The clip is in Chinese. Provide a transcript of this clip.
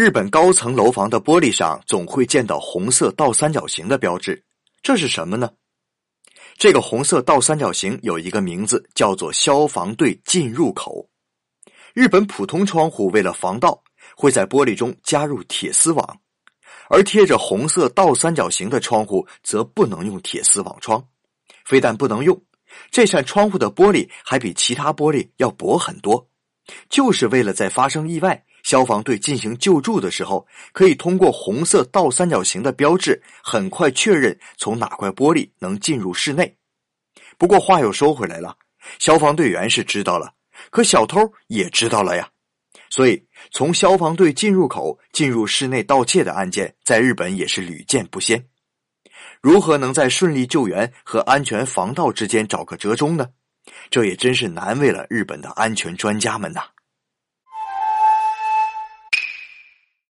日本高层楼房的玻璃上总会见到红色倒三角形的标志，这是什么呢？这个红色倒三角形有一个名字，叫做消防队进入口。日本普通窗户为了防盗，会在玻璃中加入铁丝网，而贴着红色倒三角形的窗户则不能用铁丝网窗。非但不能用，这扇窗户的玻璃还比其他玻璃要薄很多，就是为了在发生意外。消防队进行救助的时候，可以通过红色倒三角形的标志，很快确认从哪块玻璃能进入室内。不过话又说回来了，消防队员是知道了，可小偷也知道了呀。所以，从消防队进入口进入室内盗窃的案件，在日本也是屡见不鲜。如何能在顺利救援和安全防盗之间找个折中呢？这也真是难为了日本的安全专家们呐。